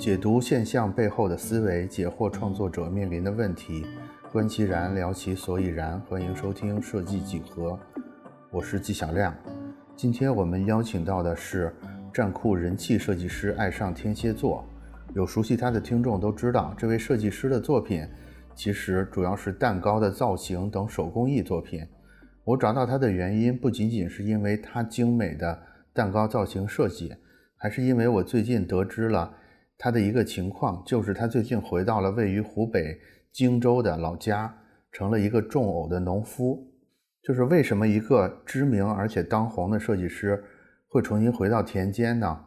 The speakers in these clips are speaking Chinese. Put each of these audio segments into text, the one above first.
解读现象背后的思维，解惑创作者面临的问题，观其然，聊其所以然。欢迎收听设计几何，我是纪晓亮。今天我们邀请到的是站酷人气设计师爱上天蝎座。有熟悉他的听众都知道，这位设计师的作品其实主要是蛋糕的造型等手工艺作品。我找到他的原因不仅仅是因为他精美的蛋糕造型设计，还是因为我最近得知了他的一个情况，就是他最近回到了位于湖北荆州的老家，成了一个种藕的农夫。就是为什么一个知名而且当红的设计师会重新回到田间呢？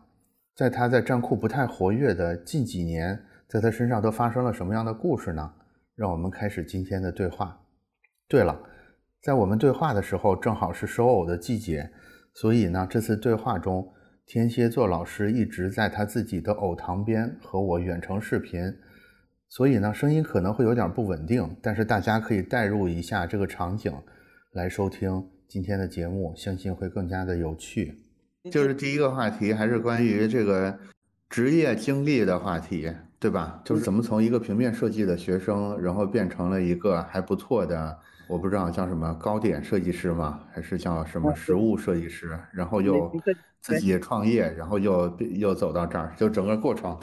在他在站库不太活跃的近几年，在他身上都发生了什么样的故事呢？让我们开始今天的对话。对了，在我们对话的时候，正好是收藕的季节，所以呢，这次对话中，天蝎座老师一直在他自己的藕塘边和我远程视频，所以呢，声音可能会有点不稳定，但是大家可以代入一下这个场景来收听今天的节目，相信会更加的有趣。就是第一个话题，还是关于这个职业经历的话题，对吧？就是怎么从一个平面设计的学生，然后变成了一个还不错的，我不知道叫什么糕点设计师吗？还是叫什么食物设计师？然后又自己创业，然后又又走到这儿，就整个过程，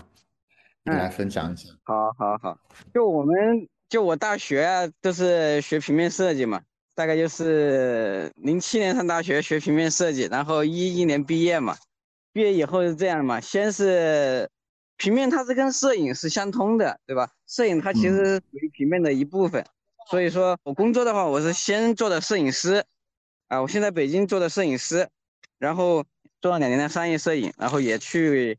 你来分享一下。好，好，好。就我们，就我大学啊，都是学平面设计嘛。大概就是零七年上大学学平面设计，然后一一年毕业嘛。毕业以后是这样嘛，先是平面，它是跟摄影是相通的，对吧？摄影它其实属于平面的一部分。所以说我工作的话，我是先做的摄影师，啊，我现在北京做的摄影师，然后做了两年的商业摄影，然后也去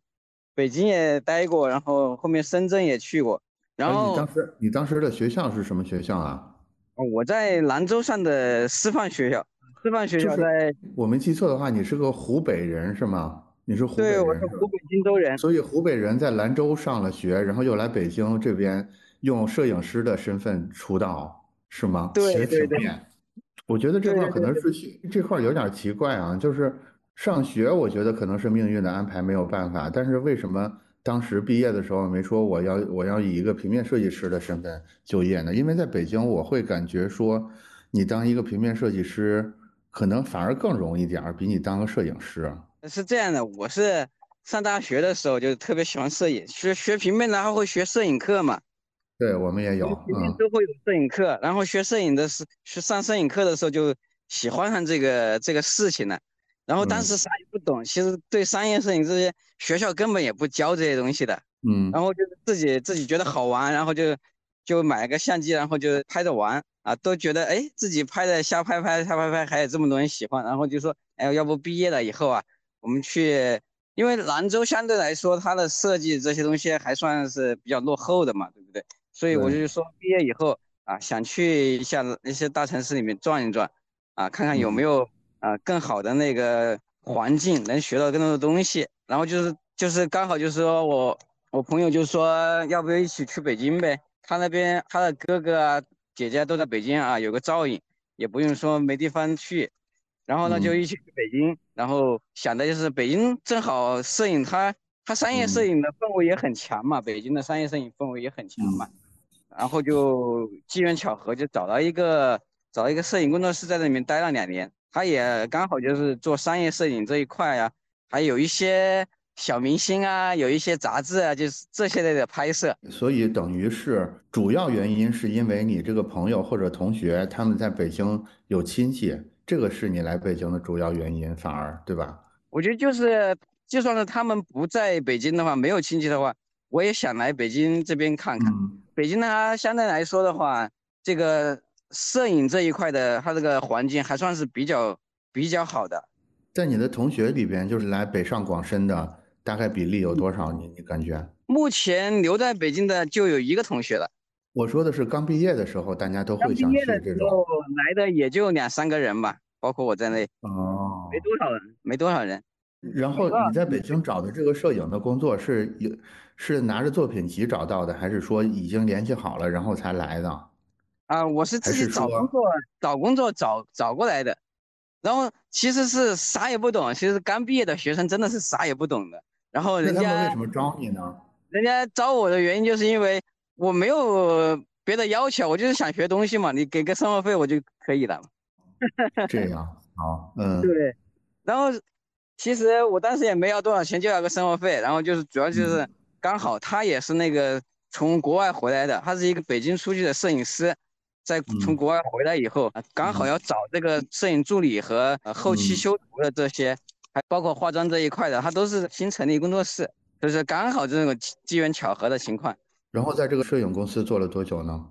北京也待过，然后后面深圳也去过。然后你当时你当时的学校是什么学校啊？我在兰州上的师范学校，师范学校在。我没记错的话，你是个湖北人是吗？你是湖北人。对，我是湖北荆州人。所以湖北人在兰州上了学，然后又来北京这边用摄影师的身份出道，是吗？对对对。我觉得这块可能是这块有点奇怪啊，就是上学，我觉得可能是命运的安排，没有办法。但是为什么？当时毕业的时候没说我要我要以一个平面设计师的身份就业呢，因为在北京我会感觉说，你当一个平面设计师可能反而更容易点儿，比你当个摄影师。是这样的，我是上大学的时候就特别喜欢摄影，学学平面然后会学摄影课嘛。对我们也有，平面都会有摄影课，然后学摄影的是去上摄影课的时候就喜欢上这个这个事情了。然后当时啥也不懂，其实对商业摄影这些学校根本也不教这些东西的，嗯，然后就是自己自己觉得好玩，然后就就买个相机，然后就拍着玩啊，都觉得哎自己拍的瞎拍拍瞎拍拍，还有这么多人喜欢，然后就说哎要不毕业了以后啊，我们去，因为兰州相对来说它的设计这些东西还算是比较落后的嘛，对不对？所以我就说毕业以后啊，想去一下那些大城市里面转一转，啊，看看有没有。啊，更好的那个环境，能学到更多的东西。然后就是就是刚好就是说我我朋友就说要不要一起去北京呗？他那边他的哥哥啊姐姐都在北京啊，有个照应，也不用说没地方去。然后呢就一起去北京，然后想的就是北京正好摄影它它商业摄影的氛围也很强嘛，北京的商业摄影氛围也很强嘛。然后就机缘巧合就找到一个找一个摄影工作室，在那里面待了两年。他也刚好就是做商业摄影这一块呀，还有一些小明星啊，有一些杂志啊，就是这些类的拍摄。所以等于是主要原因是因为你这个朋友或者同学他们在北京有亲戚，这个是你来北京的主要原因，反而对吧？我觉得就是，就算是他们不在北京的话，没有亲戚的话，我也想来北京这边看看。北京呢，相对来说的话，这个。摄影这一块的，它这个环境还算是比较比较好的。在你的同学里边，就是来北上广深的，大概比例有多少？你你感觉？目前留在北京的就有一个同学了。我说的是刚毕业的时候，大家都会想去这种。来的也就两三个人吧，包括我在内。哦。没多少人，没多少人。然后你在北京找的这个摄影的工作是有是拿着作品集找到的，还是说已经联系好了然后才来的？啊，我是自己找工作，找工作找找过来的，然后其实是啥也不懂，其实刚毕业的学生真的是啥也不懂的。然后人家为什么招你呢？人家招我的原因就是因为我没有别的要求，我就是想学东西嘛，你给个生活费我就可以了。这样，好，嗯，对。然后其实我当时也没要多少钱，就要个生活费。然后就是主要就是刚好他也是那个从国外回来的，他是一个北京出去的摄影师，在从国外回来以后，刚好要找这个摄影助理和后期修图的这些，还包括化妆这一块的，他都是新成立工作室，就是刚好这种机缘巧合的情况。然后在这个摄影公司做了多久呢？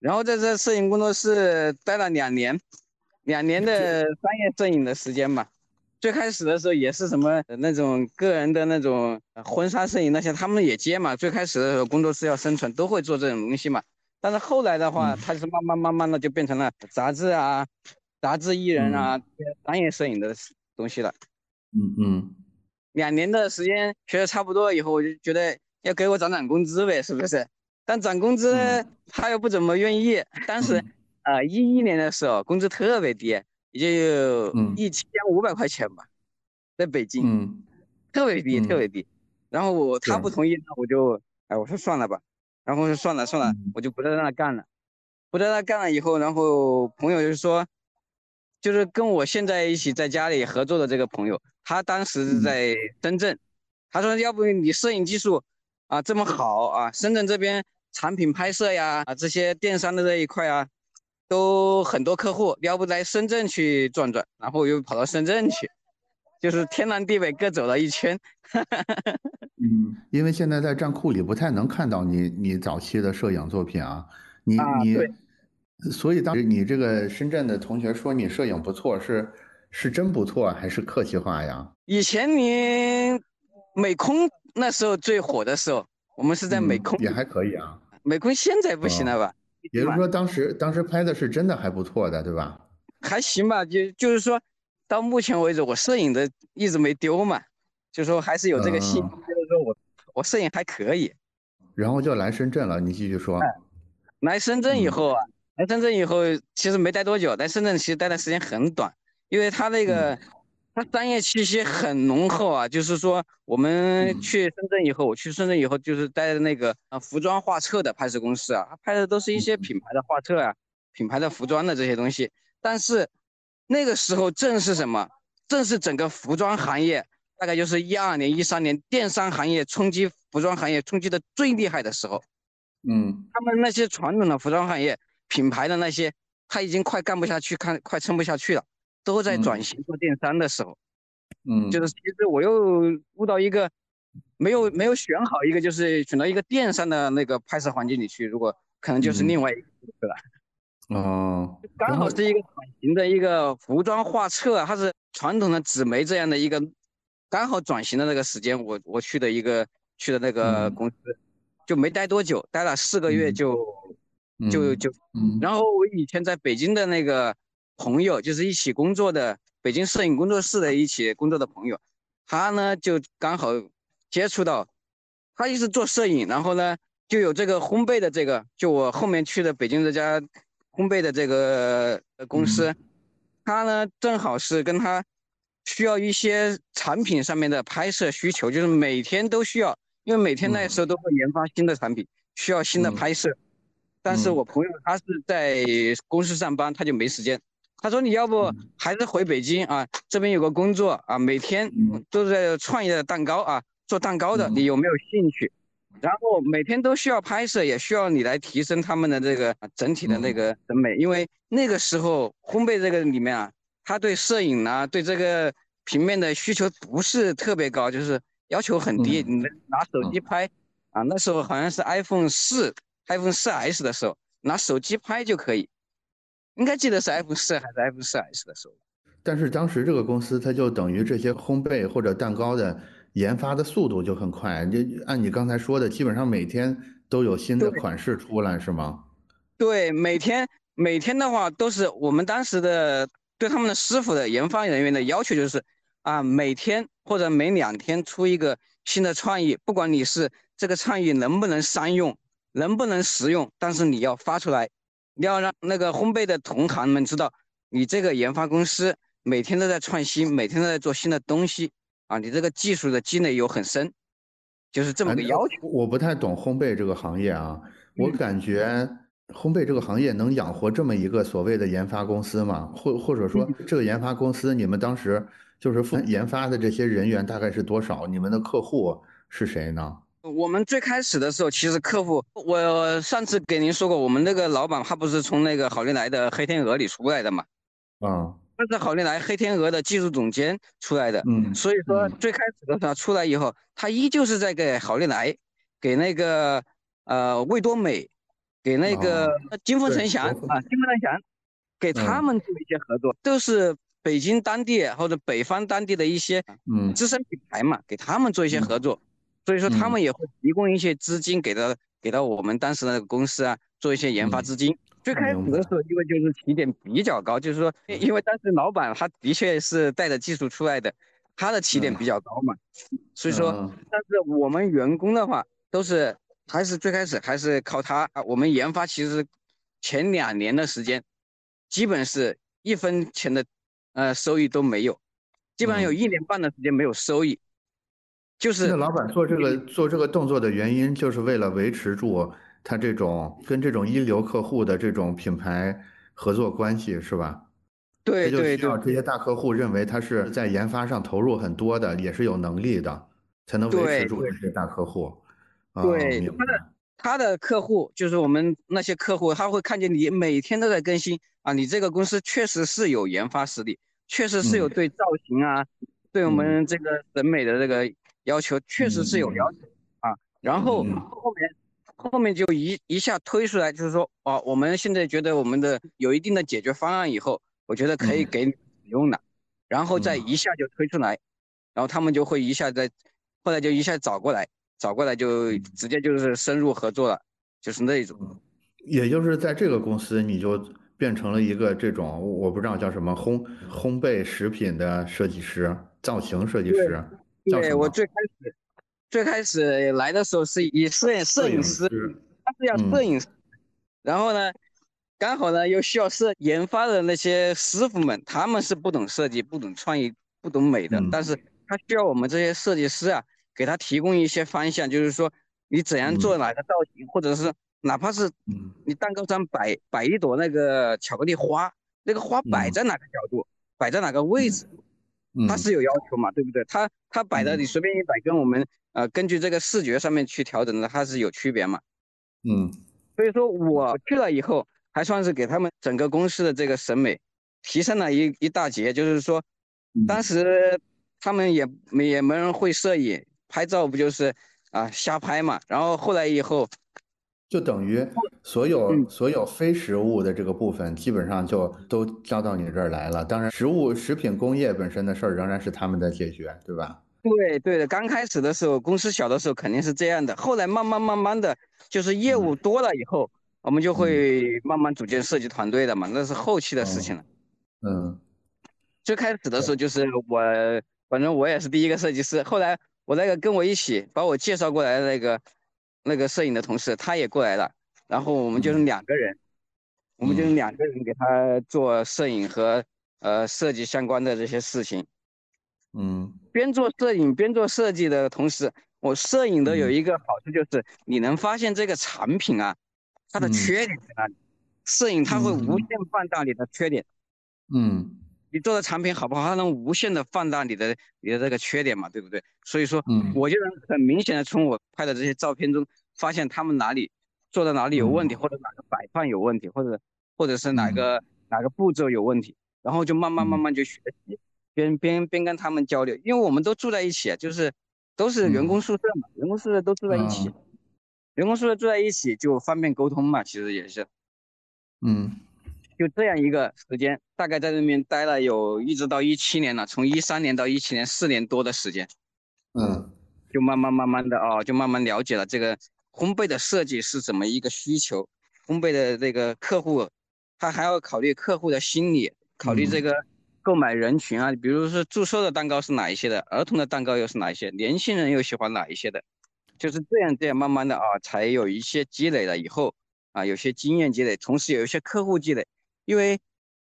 然后在这摄影工作室待了两年，两年的专业摄影的时间嘛。最开始的时候也是什么那种个人的那种婚纱摄影那些，他们也接嘛。最开始的时候工作室要生存，都会做这种东西嘛。但是后来的话，他是慢慢慢慢的就变成了杂志啊、杂志艺人啊、专业摄影的东西了。嗯嗯。两年的时间学的差不多以后，我就觉得要给我涨涨工资呗，是不是？但涨工资他又不怎么愿意。当时呃一一年的时候工资特别低。也就有一千五百块钱吧，在北京，嗯，特别低，特别低。然后我他不同意，那我就，哎，我说算了吧。然后说算了算了，我就不在那干了。不在那干了以后，然后朋友就是说，就是跟我现在一起在家里合作的这个朋友，他当时在深圳，他说要不你摄影技术啊这么好啊，深圳这边产品拍摄呀啊这些电商的这一块啊。都很多客户，要不在深圳去转转，然后又跑到深圳去，就是天南地北各走了一圈。嗯，因为现在在站库里不太能看到你你早期的摄影作品啊，你你，所以当时你这个深圳的同学说你摄影不错，是是真不错还是客气话呀？以前你美空那时候最火的时候，我们是在美空也还可以啊。美空现在不行了吧？也就是说，当时当时拍的是真的还不错的，对吧？还行吧，就就是说，到目前为止，我摄影的一直没丢嘛，就说还是有这个信，就是说我我摄影还可以。然后就来深圳了，你继续说。来深圳以后啊，来深圳以后其实没待多久，在深圳其实待的时间很短，因为他那个。它商业气息很浓厚啊，就是说我们去深圳以后，我去深圳以后就是待的那个啊服装画册的拍摄公司啊，他拍的都是一些品牌的画册啊，品牌的服装的这些东西。但是那个时候正是什么？正是整个服装行业，大概就是一二年、一三年电商行业冲击服装行业冲击的最厉害的时候。嗯，他们那些传统的服装行业品牌的那些，他已经快干不下去，看快撑不下去了。都在转型做电商的时候，嗯，就是其实我又悟到一个，没有没有选好一个，就是选到一个电商的那个拍摄环境里去，如果可能就是另外一个对吧？哦，刚好是一个转型的一个服装画册，它是传统的纸媒这样的一个，刚好转型的那个时间，我我去的一个去的那个公司，就没待多久，待了四个月就就就，然后我以前在北京的那个。朋友就是一起工作的北京摄影工作室的一起工作的朋友，他呢就刚好接触到，他一直做摄影，然后呢就有这个烘焙的这个，就我后面去的北京这家烘焙的这个公司，他呢正好是跟他需要一些产品上面的拍摄需求，就是每天都需要，因为每天那时候都会研发新的产品，需要新的拍摄，但是我朋友他是在公司上班，他就没时间。他说：“你要不还是回北京啊？这边有个工作啊，每天都在创业的蛋糕啊，做蛋糕的，你有没有兴趣？然后每天都需要拍摄，也需要你来提升他们的这个整体的那个审美，因为那个时候烘焙这个里面啊，他对摄影啊，对这个平面的需求不是特别高，就是要求很低。你拿手机拍啊，那时候好像是 iPhone 四、iPhone 四 S 的时候，拿手机拍就可以。”应该记得是 F 四还是 F 四 S 的时候，但是当时这个公司它就等于这些烘焙或者蛋糕的研发的速度就很快，就按你刚才说的，基本上每天都有新的款式出来，是吗？对，每天每天的话都是我们当时的对他们的师傅的研发人员的要求就是啊，每天或者每两天出一个新的创意，不管你是这个创意能不能商用，能不能实用，但是你要发出来。你要让那个烘焙的同行们知道，你这个研发公司每天都在创新，每天都在做新的东西啊！你这个技术的积累有很深，就是这么个要求。我不太懂烘焙这个行业啊，我感觉烘焙这个行业能养活这么一个所谓的研发公司吗？或或者说这个研发公司，你们当时就是负研发的这些人员大概是多少？你们的客户是谁呢？我们最开始的时候，其实客户，我上次给您说过，我们那个老板他不是从那个好利来的黑天鹅里出来的嘛？啊，他是好利来黑天鹅的技术总监出来的。嗯，所以说最开始的时候出来以后，他依旧是在给好利来，给那个呃味多美，给那个金风城祥啊，金风城祥，给他们做一些合作，都是北京当地或者北方当地的一些嗯资深品牌嘛，给他们做一些合作。所以说他们也会提供一些资金给到给到我们当时的那个公司啊，做一些研发资金。最开始的时候，因为就是起点比较高，就是说，因为当时老板他的确是带着技术出来的，他的起点比较高嘛。所以说，但是我们员工的话，都是还是最开始还是靠他啊。我们研发其实前两年的时间，基本是一分钱的呃收益都没有，基本上有一年半的时间没有收益。就是老板做这个做这个动作的原因，就是为了维持住他这种跟这种一流客户的这种品牌合作关系，是吧？对对对。需要这些大客户认为他是在研发上投入很多的，也是有能力的，才能维持住这些大客户。对，他的他的客户就是我们那些客户，他会看见你每天都在更新啊，你这个公司确实是有研发实力，确实是有对造型啊，对我们这个审美的这个。要求确实是有要求啊，然后后面后面就一一下推出来，就是说啊，我们现在觉得我们的有一定的解决方案以后，我觉得可以给你使用了，然后再一下就推出来，然后他们就会一下在，后来就一下找过来，找过来就直接就是深入合作了，就是那种。也就是在这个公司，你就变成了一个这种我不知道叫什么烘烘焙食品的设计师、造型设计师。对我最开始，最开始来的时候是以摄影摄影师，他是要摄影师，然后呢，刚好呢又需要设研发的那些师傅们，他们是不懂设计、不懂创意、不懂美的，但是他需要我们这些设计师啊，给他提供一些方向，就是说你怎样做哪个造型，或者是哪怕是你蛋糕上摆摆一朵那个巧克力花，那个花摆在哪个角度，摆在哪个位置。他是有要求嘛，对不对？它它摆的你随便一摆，跟我们呃根据这个视觉上面去调整的，它是有区别嘛。嗯，所以说我去了以后，还算是给他们整个公司的这个审美提升了一一大截。就是说，当时他们也没也没人会摄影，拍照不就是啊瞎拍嘛。然后后来以后。就等于所有所有非食物的这个部分，基本上就都交到你这儿来了。当然，食物食品工业本身的事儿仍然是他们在解决，对吧？对对的，刚开始的时候，公司小的时候肯定是这样的。后来慢慢慢慢的就是业务多了以后，我们就会慢慢组建设计团队的嘛，那是后期的事情了。嗯，最开始的时候就是我，反正我也是第一个设计师。后来我那个跟我一起把我介绍过来的那个。那个摄影的同事他也过来了，然后我们就是两个人，我们就是两个人给他做摄影和呃设计相关的这些事情。嗯，边做摄影边做设计的同时，我摄影的有一个好处就是你能发现这个产品啊，它的缺点在哪里。摄影它会无限放大你的缺点。嗯。你做的产品好不好？它能无限的放大你的你的这个缺点嘛，对不对？所以说，我就能很明显的从我拍的这些照片中发现他们哪里做的哪里有问题，或者哪个摆放有问题，或者或者是哪个哪个步骤有问题，然后就慢慢慢慢就学习，边边边跟他们交流，因为我们都住在一起，就是都是员工宿舍嘛，员工宿舍都住在一起，员工宿舍住在一起就方便沟通嘛，其实也是，嗯。就这样一个时间，大概在那边待了有一直到一七年了，从一三年到一七年四年多的时间，嗯，就慢慢慢慢的哦，就慢慢了解了这个烘焙的设计是怎么一个需求，烘焙的这个客户，他还要考虑客户的心理，考虑这个购买人群啊，比如说祝寿的蛋糕是哪一些的，儿童的蛋糕又是哪一些，年轻人又喜欢哪一些的，就是这样这样慢慢的啊，才有一些积累了以后啊，有些经验积累，同时有一些客户积累。因为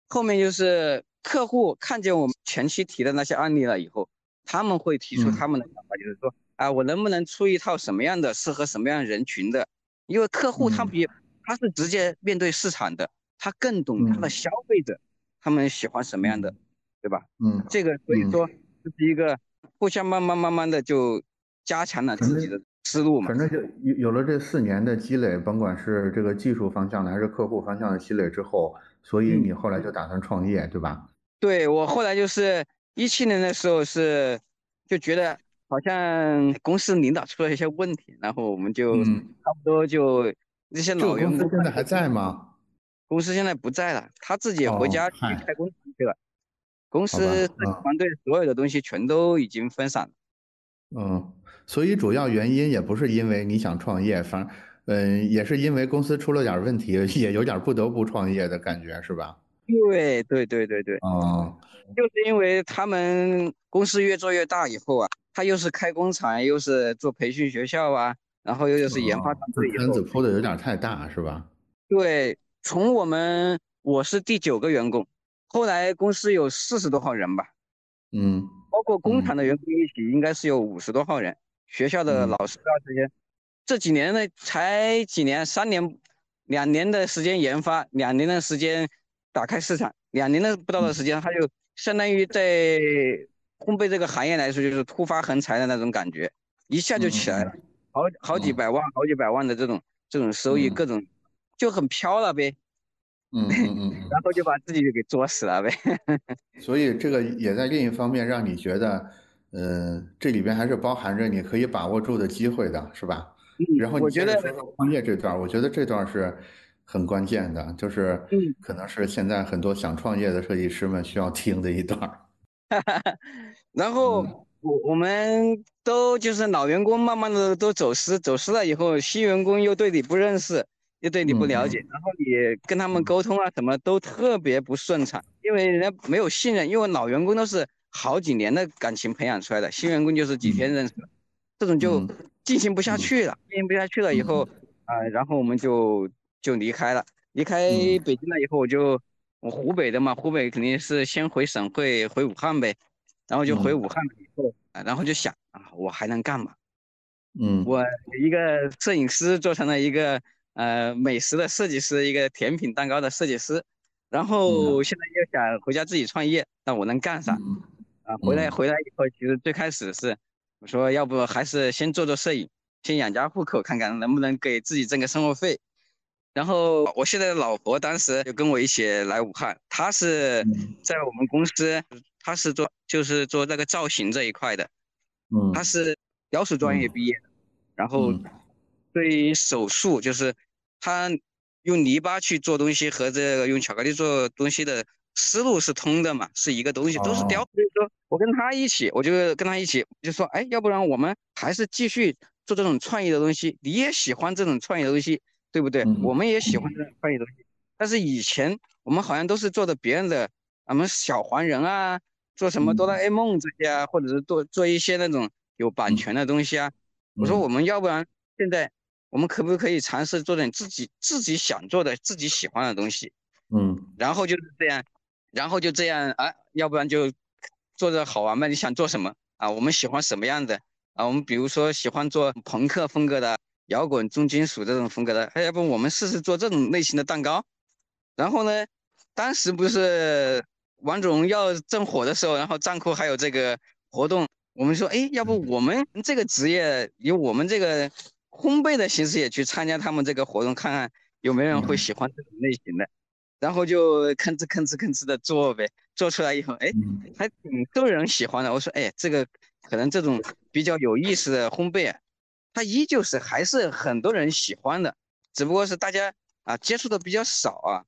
后面就是客户看见我们前期提的那些案例了以后，他们会提出他们的想法，就是说啊，我能不能出一套什么样的适合什么样人群的？因为客户他比他是直接面对市场的，他更懂他的消费者，他们喜欢什么样的，对吧？嗯，这个所以说这是一个互相慢慢慢慢的就加强了自己的思路嘛。反正就有有了这四年的积累，甭管是这个技术方向的还是客户方向的积累之后，所以你后来就打算创业，对吧？对我后来就是一七年的时候是就觉得。好像公司领导出了一些问题，然后我们就差不多就那些老员工现在还在吗？公司现在不在了，他自己回家去开工厂去了。公司团队所有的东西全都已经分散了。嗯，所以主要原因也不是因为你想创业，反嗯也是因为公司出了点问题，也有点不得不创业的感觉，是吧？对对对对对。哦。就是因为他们公司越做越大以后啊。他又是开工厂，又是做培训学校啊，然后又又是研发团队，圈子铺的有点太大，是吧？对，从我们我是第九个员工，后来公司有四十多号人吧，嗯，包括工厂的员工一起，应该是有五十多号人，学校的老师啊这些，这几年呢才几年，三年，两年的时间研发，两年的时间打开市场，两年的不到的时间，他就相当于在。烘焙这个行业来说，就是突发横财的那种感觉，一下就起来了，好好几百万、好几百万的这种这种收益，各种就很飘了呗。嗯嗯嗯，然后就把自己给作死了呗。所以这个也在另一方面让你觉得，嗯，这里边还是包含着你可以把握住的机会的，是吧？嗯。然后我觉得创业这段，我觉得这段是很关键的，就是可能是现在很多想创业的设计师们需要听的一段。哈哈，然后我我们都就是老员工慢慢的都走失，走失了以后，新员工又对你不认识，又对你不了解，然后你跟他们沟通啊什么都特别不顺畅，因为人家没有信任，因为老员工都是好几年的感情培养出来的，新员工就是几天认识，这种就进行不下去了，进行不下去了以后啊，然后我们就就离开了，离开北京了以后我就。我湖北的嘛，湖北肯定是先回省会，回武汉呗，然后就回武汉了以后，然后就想啊，我还能干嘛？嗯，我一个摄影师做成了一个呃美食的设计师，一个甜品蛋糕的设计师，然后现在又想回家自己创业，那我能干啥？啊，回来回来以后，其实最开始是我说，要不还是先做做摄影，先养家糊口，看看能不能给自己挣个生活费。然后我现在的老婆当时就跟我一起来武汉，她是在我们公司，她是做就是做那个造型这一块的，嗯，她是雕塑专业毕业的，然后对于手术就是她用泥巴去做东西和这个用巧克力做东西的思路是通的嘛，是一个东西，都是雕。所以说我跟他一起，我就跟他一起就说，哎，要不然我们还是继续做这种创意的东西，你也喜欢这种创意的东西。对不对？我们也喜欢这种创意东西，但是以前我们好像都是做的别人的，什么小黄人啊，做什么哆啦 A 梦这些啊，或者是做做一些那种有版权的东西啊。我说我们要不然现在我们可不可以尝试做点自己自己想做的、自己喜欢的东西？嗯，然后就是这样，然后就这样啊，要不然就做着好玩嘛？你想做什么啊？我们喜欢什么样的啊？我们比如说喜欢做朋克风格的。摇滚、重金属这种风格的，哎，要不我们试试做这种类型的蛋糕？然后呢，当时不是王者荣耀正火的时候，然后站库还有这个活动，我们说，哎，要不我们这个职业以我们这个烘焙的形式也去参加他们这个活动，看看有没有人会喜欢这种类型的。然后就吭哧吭哧吭哧的做呗，做出来以后，哎，还挺受人喜欢的。我说，哎，这个可能这种比较有意思的烘焙。啊，它依旧是还是很多人喜欢的，只不过是大家啊接触的比较少啊。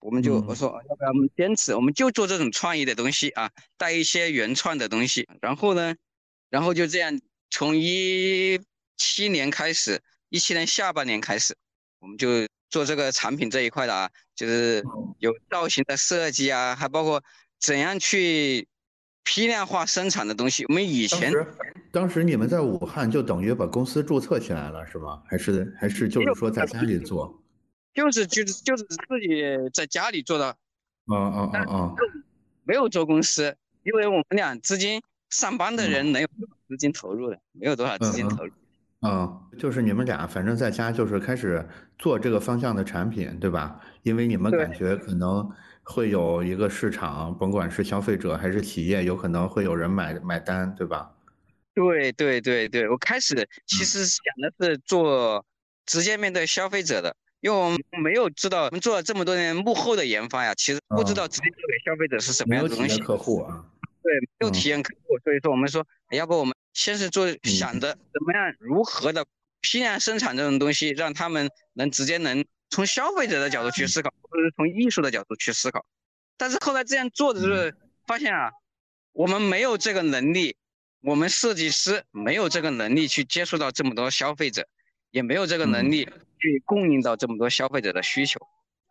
我们就我说要不然我们坚持，我们就做这种创意的东西啊，带一些原创的东西。然后呢，然后就这样从一七年开始，一七年下半年开始，我们就做这个产品这一块的啊，就是有造型的设计啊，还包括怎样去。批量化生产的东西，我们以前当时你们在武汉就等于把公司注册起来了，是吗？还是还是就是说在家里做？就是就是就是自己在家里做的。啊啊啊啊！没有做公司，因为我们俩资金上班的人能有资金投入的，没有多少资金投入。嗯，就是你们俩反正在家就是开始做这个方向的产品，对吧？因为你们感觉可能会有一个市场，甭管是消费者还是企业，有可能会有人买买单，对吧？对对对对，我开始其实想的是做直接面对消费者的，因为我们没有知道我们做了这么多年幕后的研发呀，其实不知道直接做给消费者是什么样的东西。客户啊。对，没有体验客户，所以说我们说，要不我们先是做想着怎么样如何的批量生产这种东西，让他们能直接能从消费者的角度去思考，或者是从艺术的角度去思考。但是后来这样做的时候，发现啊，我们没有这个能力，我们设计师没有这个能力去接触到这么多消费者，也没有这个能力去供应到这么多消费者的需求。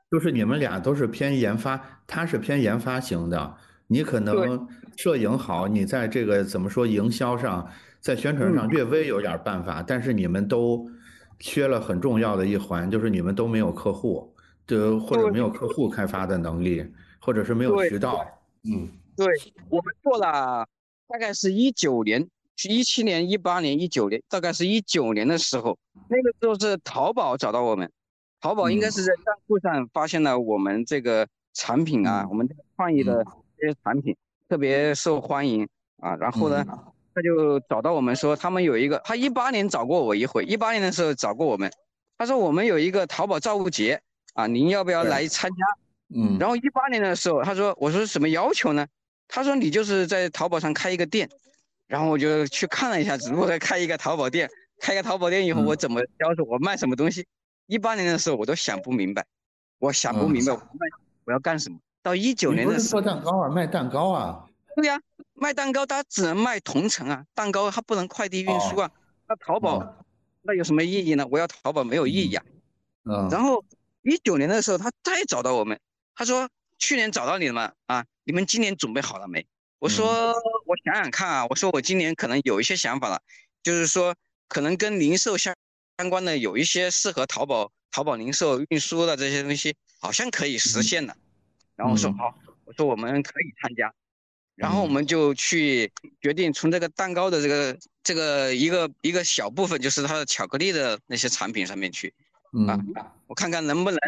就是你们俩都是偏研发，他是偏研发型的。你可能摄影好，你在这个怎么说营销上，在宣传上略微有点办法，但是你们都缺了很重要的一环，就是你们都没有客户，就或者没有客户开发的能力，或者是没有渠道。嗯，对我们做了大概是一九年，一七年、一八年、一九年，大概是一九年的时候，那个时候是淘宝找到我们，淘宝应该是在账户上发现了我们这个产品啊，我们这个创意的。这些产品特别受欢迎啊，然后呢，他就找到我们说，他们有一个，他一八年找过我一回，一八年的时候找过我们，他说我们有一个淘宝造物节啊，您要不要来参加？嗯，然后一八年的时候，他说，我说什么要求呢？他说你就是在淘宝上开一个店，然后我就去看了一下，如何开一个淘宝店，开个淘宝店以后我怎么销售，我卖什么东西？一八年的时候我都想不明白，我想不明白我卖我要干什么。到一九年的时候，做蛋糕啊，卖蛋糕啊。对呀，卖蛋糕，它只能卖同城啊，蛋糕它不能快递运输啊。那淘宝，那有什么意义呢？我要淘宝没有意义啊。嗯。然后一九年的时候，他再找到我们，他说：“去年找到你了吗？啊，你们今年准备好了没？”我说：“我想想看啊，我说我今年可能有一些想法了，就是说可能跟零售相相关的有一些适合淘宝、淘宝零售运输的这些东西，好像可以实现的。”然后我说好，我说我们可以参加，然后我们就去决定从这个蛋糕的这个这个一个一个小部分，就是它的巧克力的那些产品上面去，啊，我看看能不能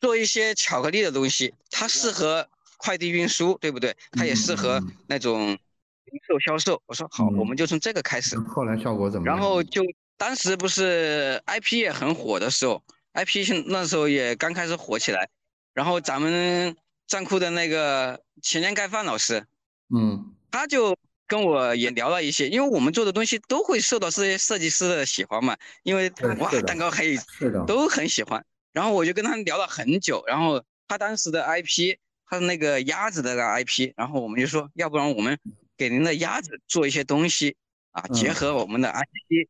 做一些巧克力的东西，它适合快递运输，对不对？它也适合那种零售销售。我说好，我们就从这个开始。后来效果怎么样？然后就当时不是 IP 也很火的时候，IP 那时候也刚开始火起来，然后咱们。站库的那个前年盖饭老师，嗯，他就跟我也聊了一些，因为我们做的东西都会受到这些设计师的喜欢嘛，因为哇，蛋糕可以，是的，都很喜欢。然后我就跟他聊了很久，然后他当时的 IP，他的那个鸭子的 IP，然后我们就说，要不然我们给您的鸭子做一些东西啊，结合我们的 IP，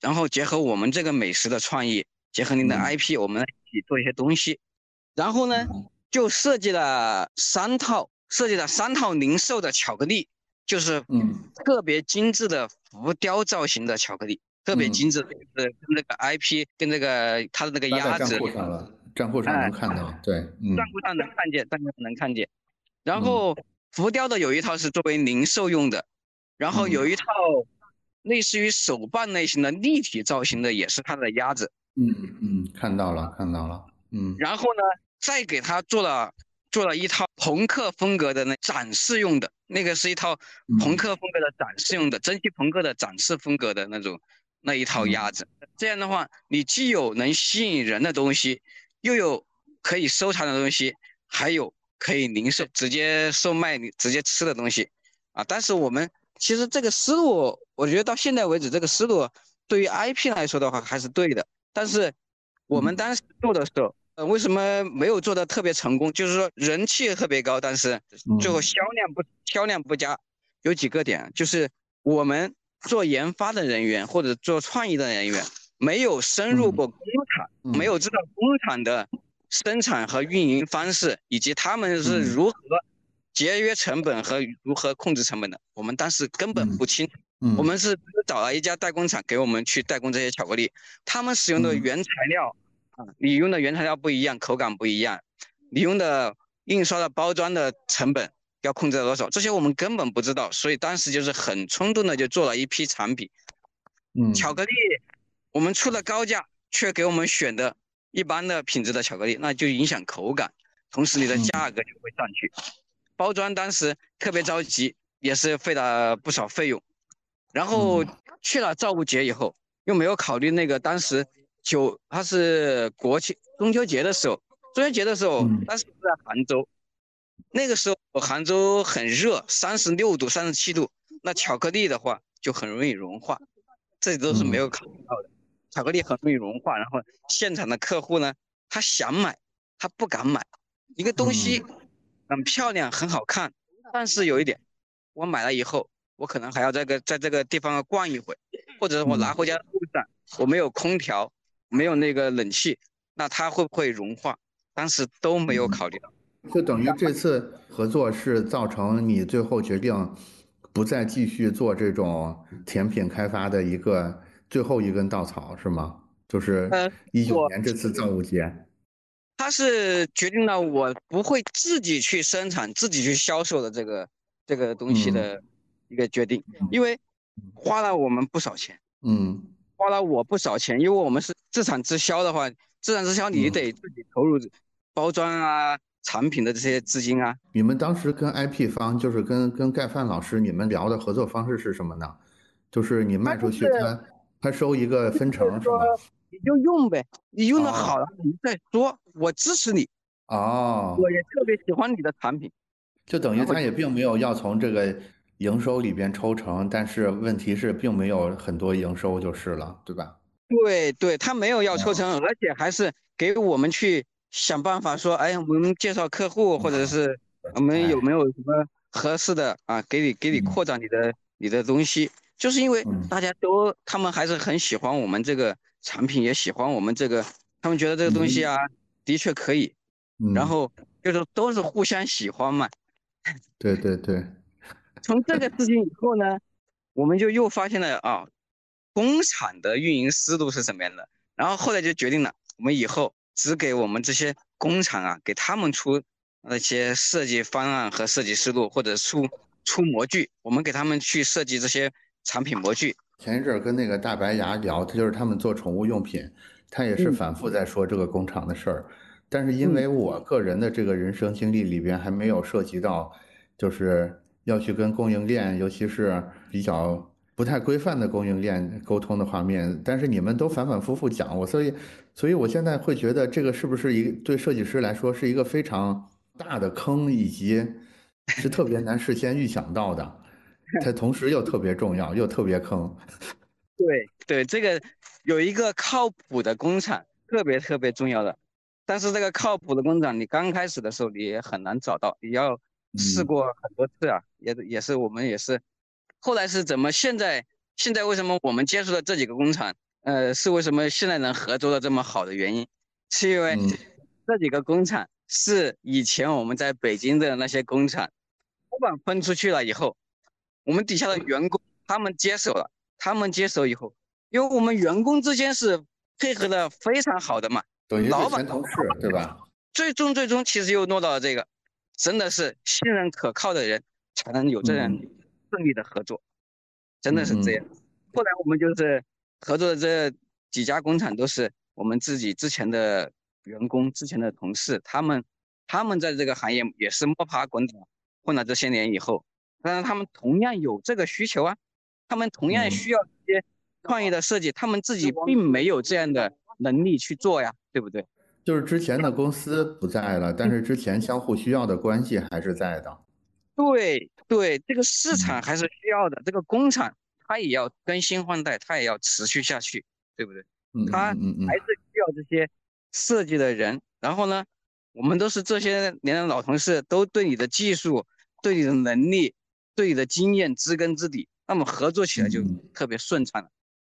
然后结合我们这个美食的创意，结合您的 IP，我们一起做一些东西，然后呢？就设计了三套，设计了三套零售的巧克力，就是嗯特别精致的浮雕造型的巧克力，特别精致，就是跟那个 IP 跟那个它的那个鸭子。账户上了，账户上能看到，对，账户上能看见，账户上能看见。然后浮雕的有一套是作为零售用的，然后有一套类似于手办类型的立体造型的，也是它的鸭子。嗯嗯，看到了，看到了，嗯。然后呢？再给他做了做了一套朋克风格的那展示用的，那个是一套朋克风格的展示用的蒸汽朋克的展示风格的那种那一套鸭子。这样的话，你既有能吸引人的东西，又有可以收藏的东西，还有可以零售直接售卖你直接吃的东西啊。但是我们其实这个思路，我觉得到现在为止，这个思路对于 IP 来说的话还是对的。但是我们当时做的时候。呃，为什么没有做的特别成功？就是说人气特别高，但是最后销量不销量不佳，有几个点，就是我们做研发的人员或者做创意的人员没有深入过工厂，没有知道工厂的生产和运营方式，以及他们是如何节约成本和如何控制成本的，我们当时根本不清楚。我们是找了一家代工厂给我们去代工这些巧克力，他们使用的原材料。啊，你用的原材料不一样，口感不一样，你用的印刷的包装的成本要控制在多少，这些我们根本不知道，所以当时就是很冲动的就做了一批产品。嗯，巧克力我们出了高价，却给我们选的一般的品质的巧克力，那就影响口感，同时你的价格就会上去。包装当时特别着急，也是费了不少费用。然后去了造物节以后，又没有考虑那个当时九，他是国庆中秋节的时候，中秋节的时候，当时在杭州，那个时候杭州很热，三十六度、三十七度，那巧克力的话就很容易融化，这都是没有考虑到的。巧克力很容易融化，然后现场的客户呢，他想买，他不敢买，一个东西很漂亮、很好看，但是有一点，我买了以后。我可能还要在个在这个地方逛一会，或者我拿回家的路上，我没有空调，没有那个冷气，那它会不会融化？当时都没有考虑到。就等于这次合作是造成你最后决定不再继续做这种甜品开发的一个最后一根稻草，是吗？就是一九年这次造物节，他是决定了我不会自己去生产、自己去销售的这个这个东西的。一个决定，因为花了我们不少钱，嗯，花了我不少钱，因为我们是自产自销的话，自产自销你得自己投入包装啊、产品的这些资金啊。你们当时跟 IP 方，就是跟跟盖饭老师，你们聊的合作方式是什么呢？就是你卖出去，他他收一个分成是吗？你就用呗，你用的好了你再说，我支持你。哦，我也特别喜欢你的产品，就等于他也并没有要从这个。营收里边抽成，但是问题是并没有很多营收就是了，对吧？对对，他没有要抽成，而且还是给我们去想办法说，哎，我们介绍客户，或者是我们有没有什么合适的啊，给你给你扩展你的你的东西，就是因为大家都他们还是很喜欢我们这个产品，也喜欢我们这个，他们觉得这个东西啊的确可以，然后就是都是互相喜欢嘛。对对对。从这个事情以后呢，我们就又发现了啊，工厂的运营思路是什么样的。然后后来就决定了，我们以后只给我们这些工厂啊，给他们出那些设计方案和设计思路，或者出出模具，我们给他们去设计这些产品模具。前一阵跟那个大白牙聊，他就是他们做宠物用品，他也是反复在说这个工厂的事儿。但是因为我个人的这个人生经历里边还没有涉及到，就是。要去跟供应链，尤其是比较不太规范的供应链沟通的画面，但是你们都反反复复讲我，所以，所以我现在会觉得这个是不是一对设计师来说是一个非常大的坑，以及是特别难事先预想到的，它同时又特别重要又特别坑。对对，这个有一个靠谱的工厂特别特别重要的，但是这个靠谱的工厂你刚开始的时候你也很难找到，你要。试过很多次啊，也也是我们也是，后来是怎么？现在现在为什么我们接触的这几个工厂，呃，是为什么现在能合作的这么好的原因？是因为这几个工厂是以前我们在北京的那些工厂，老板分出去了以后，我们底下的员工他们接手了，他们接手以后，因为我们员工之间是配合的非常好的嘛，老板同事对吧？最终最终其实又落到了这个。真的是信任可靠的人才能有这样顺利的合作，真的是这样。后来我们就是合作的这几家工厂都是我们自己之前的员工、之前的同事，他们他们在这个行业也是摸爬滚打混了这些年以后，但是他们同样有这个需求啊，他们同样需要一些创意的设计，他们自己并没有这样的能力去做呀，对不对？就是之前的公司不在了，但是之前相互需要的关系还是在的。对对，这个市场还是需要的，这个工厂它也要更新换代，它也要持续下去，对不对？嗯它还是需要这些设计的人。然后呢，我们都是这些年的老同事，都对你的技术、对你的能力、对你的经验知根知底，那么合作起来就特别顺畅了。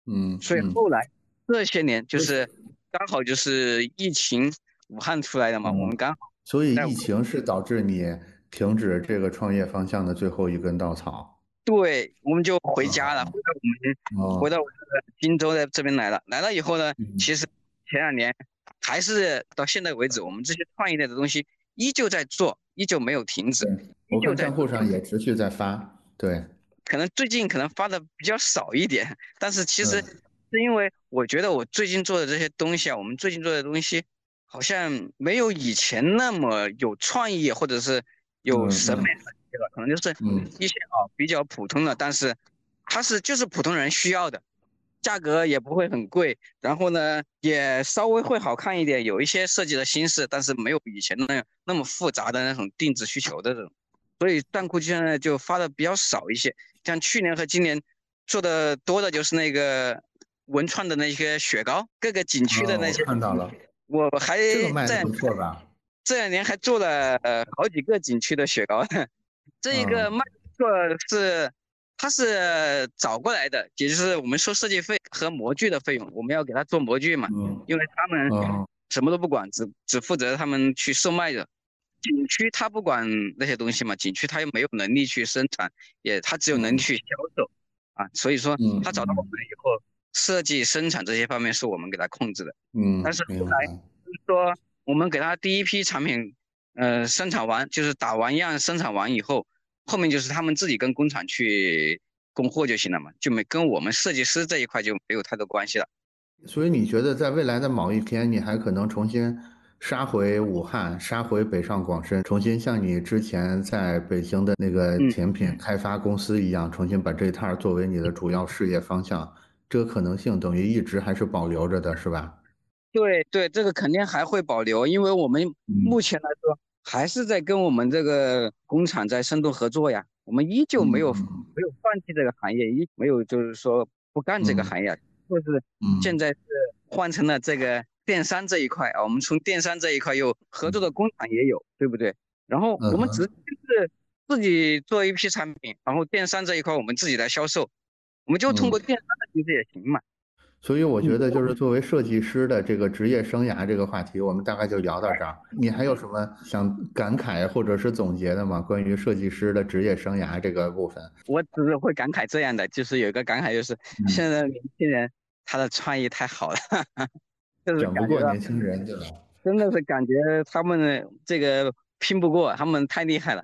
嗯，所以后来这些年就是。刚好就是疫情，武汉出来的嘛，我们刚好。所以疫情是导致你停止这个创业方向的最后一根稻草。对，我们就回家了，回到我们回到我这个荆州的这边来了。来了以后呢，其实前两年还是到现在为止，我们这些创业类的东西依旧在做，依旧没有停止。我看账户上也持续在发，对，可能最近可能发的比较少一点，但是其实是因为我觉得我最近做的这些东西啊，我们最近做的东西好像没有以前那么有创意，或者是有审美对吧？可能就是一些啊比较普通的，但是它是就是普通人需要的。价格也不会很贵，然后呢，也稍微会好看一点，有一些设计的心思，但是没有以前那样那么复杂的那种定制需求的这种，所以弹库现在就发的比较少一些。像去年和今年做的多的就是那个文创的那些雪糕，各个景区的那些。看到了。我还这个卖的不错吧？这两年还做了呃好几个景区的雪糕，这一个卖不错是。他是找过来的，也就是我们收设计费和模具的费用，我们要给他做模具嘛，因为他们什么都不管，只只负责他们去售卖的。景区他不管那些东西嘛，景区他又没有能力去生产，也他只有能力去销售啊，所以说他找到我们以后，设计生产这些方面是我们给他控制的。嗯，但是后来说我们给他第一批产品，呃，生产完就是打完样生产完以后。后面就是他们自己跟工厂去供货就行了嘛，就没跟我们设计师这一块就没有太多关系了。所以你觉得在未来的某一天，你还可能重新杀回武汉，杀回北上广深，重新像你之前在北京的那个甜品开发公司一样，重新把这一摊作为你的主要事业方向，这个可能性等于一直还是保留着的，是吧？对对，这个肯定还会保留，因为我们目前来说。还是在跟我们这个工厂在深度合作呀，我们依旧没有没有放弃这个行业，一没有就是说不干这个行业，就是现在是换成了这个电商这一块啊，我们从电商这一块又合作的工厂也有，对不对？然后我们只是自己做一批产品，然后电商这一块我们自己来销售，我们就通过电商的形式也行嘛。所以我觉得，就是作为设计师的这个职业生涯这个话题，我们大概就聊到这儿。你还有什么想感慨或者是总结的吗？关于设计师的职业生涯这个部分，我只是会感慨这样的，就是有一个感慨，就是现在年轻人他的创意太好了，就是讲不过年轻人，对吧？真的是感觉他们这个拼不过，他们太厉害了。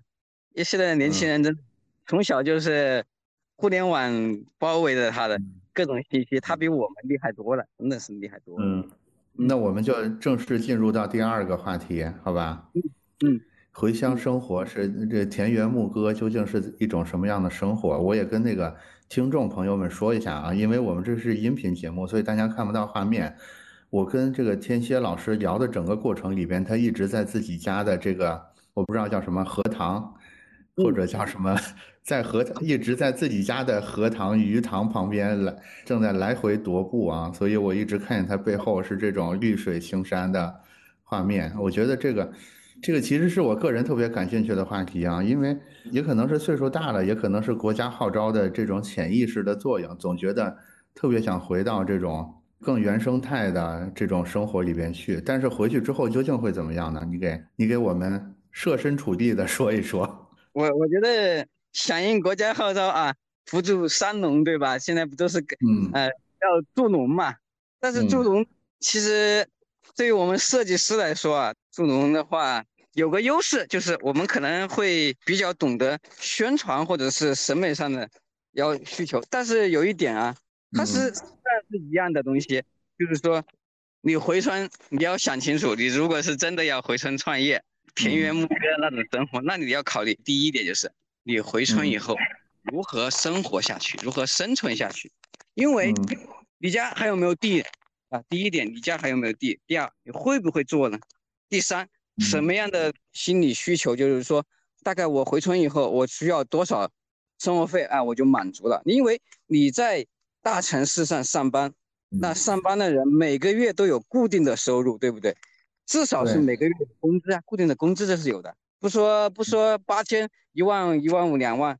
因为现在的年轻人真从小就是互联网包围着他的。各种信息，他比我们厉害多了，真的是厉害多了。嗯，那我们就正式进入到第二个话题，好吧？嗯嗯，回乡生活是这田园牧歌，究竟是一种什么样的生活？我也跟那个听众朋友们说一下啊，因为我们这是音频节目，所以大家看不到画面。我跟这个天蝎老师聊的整个过程里边，他一直在自己家的这个，我不知道叫什么荷塘。或者叫什么，在荷一直在自己家的荷塘鱼塘旁边来，正在来回踱步啊，所以我一直看见它背后是这种绿水青山的画面。我觉得这个，这个其实是我个人特别感兴趣的话题啊，因为也可能是岁数大了，也可能是国家号召的这种潜意识的作用，总觉得特别想回到这种更原生态的这种生活里边去。但是回去之后究竟会怎么样呢？你给你给我们设身处地的说一说。我我觉得响应国家号召啊，扶助三农，对吧？现在不都是嗯呃要助农嘛？但是助农其实对于我们设计师来说啊，助农的话有个优势，就是我们可能会比较懂得宣传或者是审美上的要需求。但是有一点啊，它是算是一样的东西，就是说你回村你要想清楚，你如果是真的要回村创业。田园牧歌那种生活，那你要考虑第一点就是你回村以后如何生活下去，如何生存下去。因为你家还有没有地啊？第一点，你家还有没有地？第二，你会不会做呢？第三，什么样的心理需求？就是说，大概我回村以后，我需要多少生活费啊？我就满足了。因为你在大城市上上班，那上班的人每个月都有固定的收入，对不对？至少是每个月的工资啊，固定的工资这是有的。不说不说八千、一万、一万五、两万，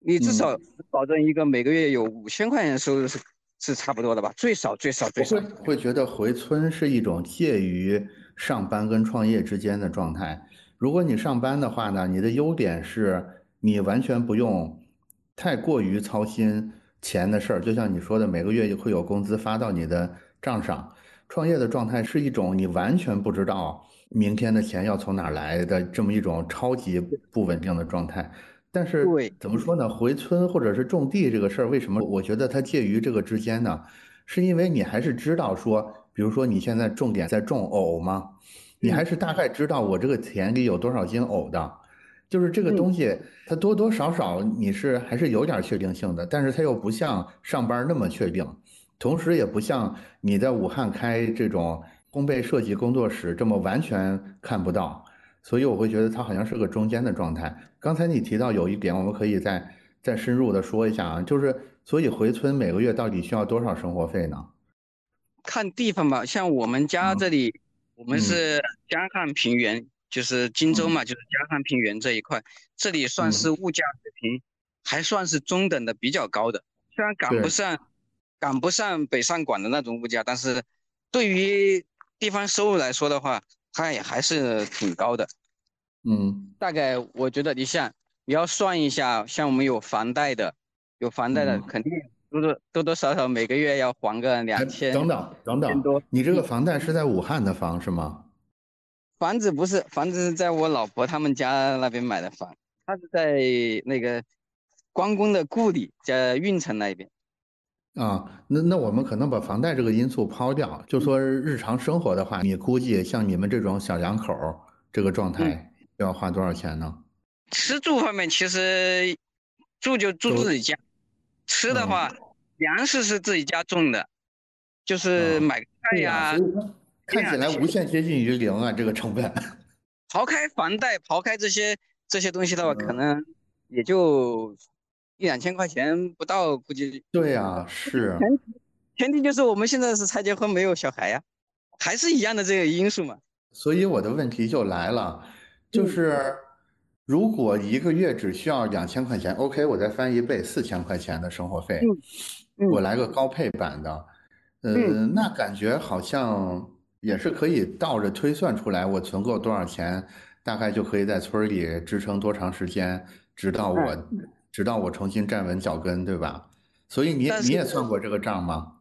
你至少保证一个每个月有五千块钱收入是是差不多的吧？最少最少最少。会会觉得回村是一种介于上班跟创业之间的状态。如果你上班的话呢，你的优点是你完全不用太过于操心钱的事儿，就像你说的，每个月会有工资发到你的账上。创业的状态是一种你完全不知道明天的钱要从哪来的这么一种超级不稳定的状态。但是怎么说呢？回村或者是种地这个事儿，为什么我觉得它介于这个之间呢？是因为你还是知道说，比如说你现在重点在种藕吗？你还是大概知道我这个田里有多少斤藕的，就是这个东西，它多多少少你是还是有点确定性的，但是它又不像上班那么确定，同时也不像你在武汉开这种烘焙设计工作室这么完全看不到。所以我会觉得它好像是个中间的状态。刚才你提到有一点，我们可以再再深入的说一下啊，就是所以回村每个月到底需要多少生活费呢？看地方吧，像我们家这里，我们是江汉平原，就是荆州嘛，就是江汉平原这一块，这里算是物价水平还算是中等的，比较高的，虽然赶不上赶不上北上广的那种物价，但是对于地方收入来说的话。它也还是挺高的，嗯，大概我觉得你像你要算一下，像我们有房贷的，有房贷的肯定多多多多少少每个月要还个两千。等等等等，你这个房贷是在武汉的房是吗？房子不是，房子是在我老婆他们家那边买的房，他是在那个关公的故里，在运城那边。啊，那那我们可能把房贷这个因素抛掉，就说日常生活的话，你估计像你们这种小两口这个状态要花多少钱呢？吃住方面其实住就住自己家，吃的话粮食是自己家种的，就是买菜呀。看起来无限接近于零啊，这个成本。刨开房贷，刨开这些这些东西的话，可能也就。一两千块钱不到，估计对呀，是前提前提就是我们现在是才结婚，没有小孩呀，还是一样的这个因素嘛。所以我的问题就来了，就是如果一个月只需要两千块钱，OK，我再翻一倍，四千块钱的生活费，我来个高配版的，呃，那感觉好像也是可以倒着推算出来，我存够多少钱，大概就可以在村里支撑多长时间，直到我。直到我重新站稳脚跟，对吧？所以你你也算过这个账吗？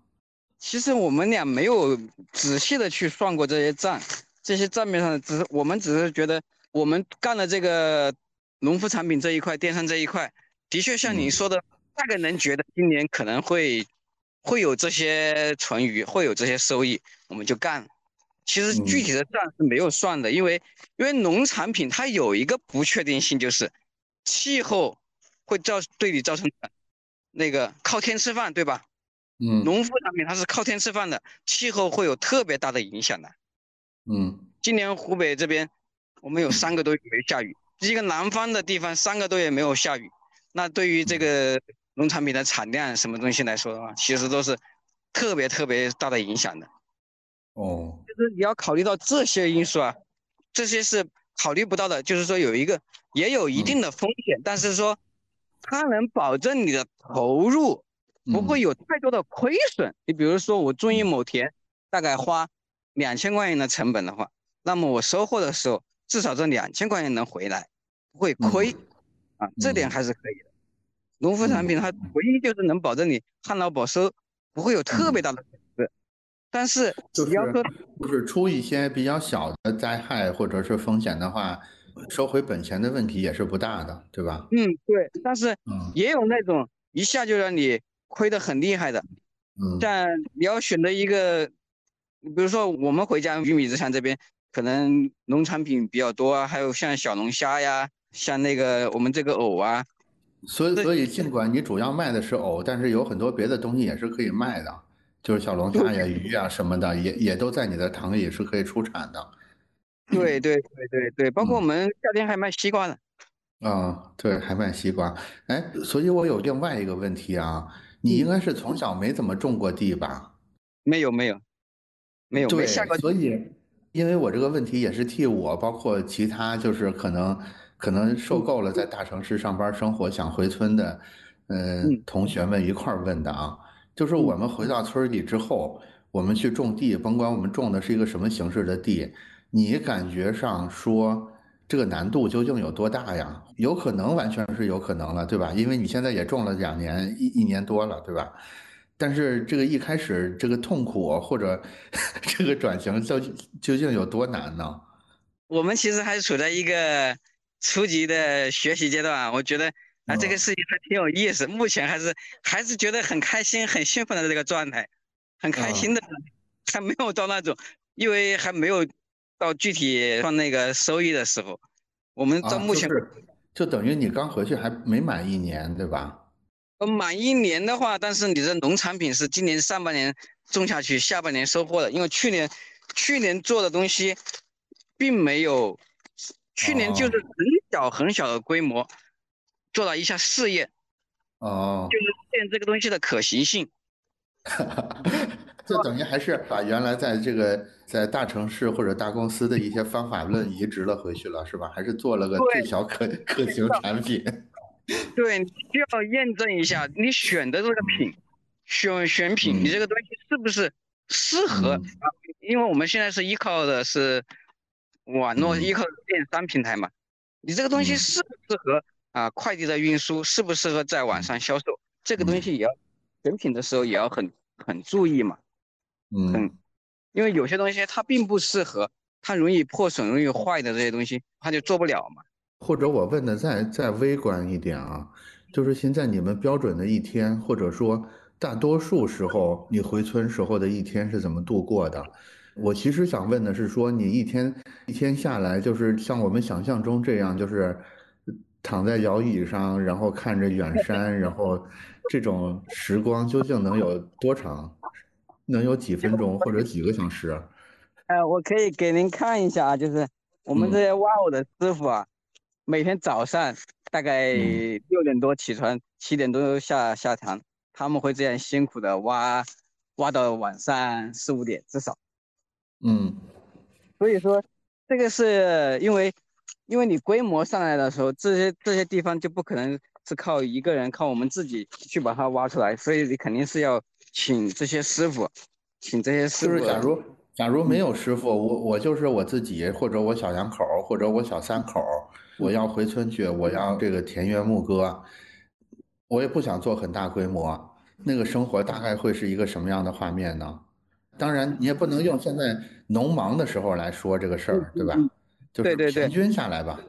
其实我们俩没有仔细的去算过这些账，这些账面上的只是我们只是觉得我们干了这个农副产品这一块，电商这一块，的确像你说的，大概能觉得今年可能会会有这些存余，会有这些收益，我们就干。其实具体的账是没有算的，因为因为农产品它有一个不确定性，就是气候。会造对你造成那个靠天吃饭，对吧？嗯，农副产品它是靠天吃饭的，气候会有特别大的影响的。嗯，今年湖北这边我们有三个多月没下雨，一个南方的地方三个多月没有下雨，那对于这个农产品的产量什么东西来说的话，其实都是特别特别大的影响的。哦，就是你要考虑到这些因素啊，这些是考虑不到的，就是说有一个也有一定的风险，但是说。它能保证你的投入不会有太多的亏损。你比如说，我种一亩田，大概花两千块钱的成本的话，那么我收获的时候，至少这两千块钱能回来，不会亏啊，这点还是可以的。农副产品它唯一就是能保证你旱涝保收，不会有特别大的损失。但是就是就是出一些比较小的灾害或者是风险的话。收回本钱的问题也是不大的，对吧？嗯，对。但是也有那种一下就让你亏得很厉害的。嗯。但你要选择一个，比如说我们回家玉米之乡这边可能农产品比较多啊，还有像小龙虾呀，像那个我们这个藕啊。所以，所以尽管你主要卖的是藕，但是有很多别的东西也是可以卖的，就是小龙虾呀、鱼呀什么的，也也都在你的塘里是可以出产的。对对对对对，包括我们夏天还卖西瓜呢。啊，对，还卖西瓜。哎，所以我有另外一个问题啊，你应该是从小没怎么种过地吧？没有没有没有没下过。所以，因为我这个问题也是替我，包括其他就是可能可能受够了在大城市上班生活想回村的，嗯，同学们一块儿问的啊。就是我们回到村里之后，我们去种地，甭管我们种的是一个什么形式的地。你感觉上说这个难度究竟有多大呀？有可能完全是有可能了，对吧？因为你现在也种了两年一一年多了，对吧？但是这个一开始这个痛苦或者 这个转型究究竟有多难呢？我们其实还是处在一个初级的学习阶段，我觉得啊这个事情还挺有意思，目前还是还是觉得很开心、很兴奋的这个状态，很开心的，还没有到那种，因为还没有到具体算那个收益的时候，我们到目前就等于你刚回去还没满一年，对吧？满一年的话，但是你的农产品是今年上半年种下去，下半年收获的。因为去年，去年做的东西，并没有，去年就是很小很小的规模，做了一下试验，哦，就是验这个东西的可行性。就等于还是把原来在这个在大城市或者大公司的一些方法论移植了回去了，是吧？还是做了个最小可可行产品。对，需要验证一下你选的这个品，选选品，你这个东西是不是适合？因为我们现在是依靠的是网络，依靠电商平台嘛，你这个东西适不适合啊？快递的运输适不适合在网上销售？这个东西也要选品的时候也要很很注意嘛。嗯，因为有些东西它并不适合，它容易破损、容易坏的这些东西，它就做不了嘛。或者我问的再再微观一点啊，就是现在你们标准的一天，或者说大多数时候你回村时候的一天是怎么度过的？我其实想问的是说，你一天一天下来，就是像我们想象中这样，就是躺在摇椅上，然后看着远山，然后这种时光究竟能有多长？能有几分钟或者几个小时？呃，我可以给您看一下啊，就是我们这些挖偶的师傅啊。每天早上大概六点多起床，七点多下下塘，他们会这样辛苦的挖，挖到晚上四五点至少。嗯，所以说这个是因为，因为你规模上来的时候，这些这些地方就不可能是靠一个人，靠我们自己去把它挖出来，所以你肯定是要请这些师傅，请这些师傅。就是假如假如没有师傅，我我就是我自己，或者我小两口，或者我小三口。我要回村去，我要这个田园牧歌，我也不想做很大规模，那个生活大概会是一个什么样的画面呢？当然，你也不能用现在农忙的时候来说这个事儿，对吧？就是平均下来吧。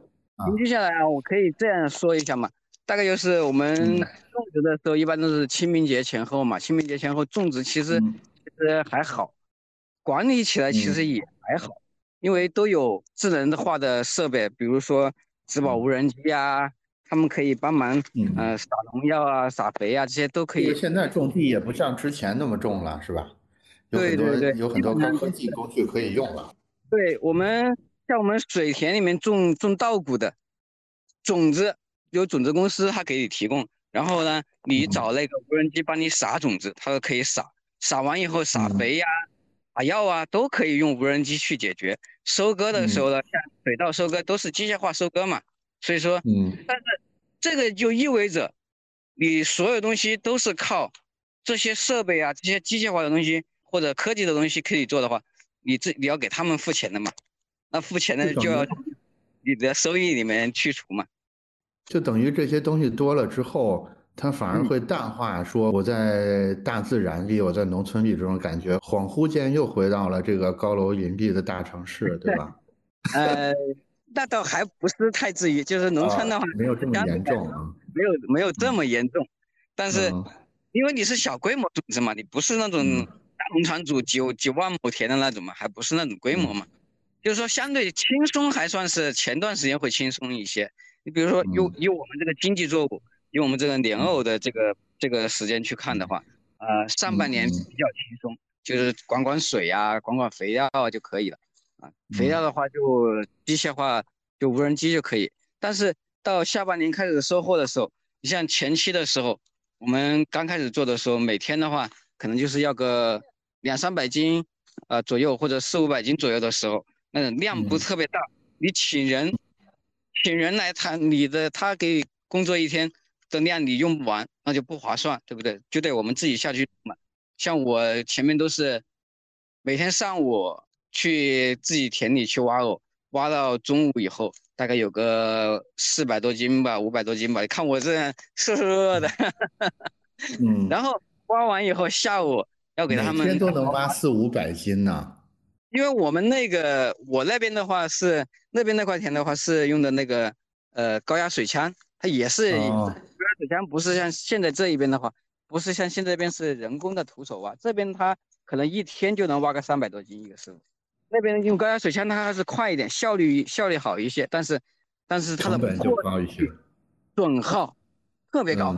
平均下来啊，我可以这样说一下嘛，大概就是我们种植的时候，一般都是清明节前后嘛。清明节前后种植其实其实还好，管理起来其实也还好，因为都有智能化的设备，比如说。植保无人机啊，他们可以帮忙，呃，撒农药啊，撒肥啊，这些都可以。现在种地也不像之前那么种了，是吧？对对对，有很多高科技工具可以用了。对我们，像我们水田里面种种稻谷的种子，有种子公司它给你提供，然后呢，你找那个无人机帮你撒种子，它都可以撒，撒完以后撒肥呀。打药啊，都可以用无人机去解决。收割的时候呢，像水稻收割都是机械化收割嘛，所以说，嗯，但是这个就意味着，你所有东西都是靠这些设备啊，这些机械化的东西或者科技的东西可以做的话，你这你要给他们付钱的嘛，那付钱的就要你的收益里面去除嘛，就等于这些东西多了之后。它反而会淡化，说我在大自然里，我在农村里这种感觉，恍惚间又回到了这个高楼林立的大城市，对吧？呃，那倒还不是太至于，就是农村的话没有这么严重啊，没有没有这么严重，但是因为你是小规模组织嘛，你不是那种大农场主几几万亩田的那种嘛，还不是那种规模嘛，就是说相对轻松，还算是前段时间会轻松一些。你比如说，有以我们这个经济作物。用我们这个莲藕的这个这个时间去看的话，呃，上半年比较轻松，就是管管水啊，管管肥料就可以了，啊，肥料的话就机械化，就无人机就可以。但是到下半年开始收获的时候，你像前期的时候，我们刚开始做的时候，每天的话可能就是要个两三百斤，呃左右或者四五百斤左右的时候，那个量不特别大，你请人，请人来他你的他给工作一天。的量你用不完，那就不划算，对不对？就得我们自己下去买。像我前面都是每天上午去自己田里去挖藕，挖到中午以后，大概有个四百多斤吧，五百多斤吧。你看我这样瘦瘦弱弱的，嗯。然后挖挖完以后下午要给他们。每天都能挖四五百斤呢。因为我们那个我那边的话是那边那块田的话是用的那个呃高压水枪，它也是高压水枪，不是像现在这一边的话，不是像现在这边是人工的徒手挖，这边它可能一天就能挖个三百多斤一个师傅。那边用高压水枪，它还是快一点，效率效率好一些，但是，但是它的成本就高一些，损耗特别高，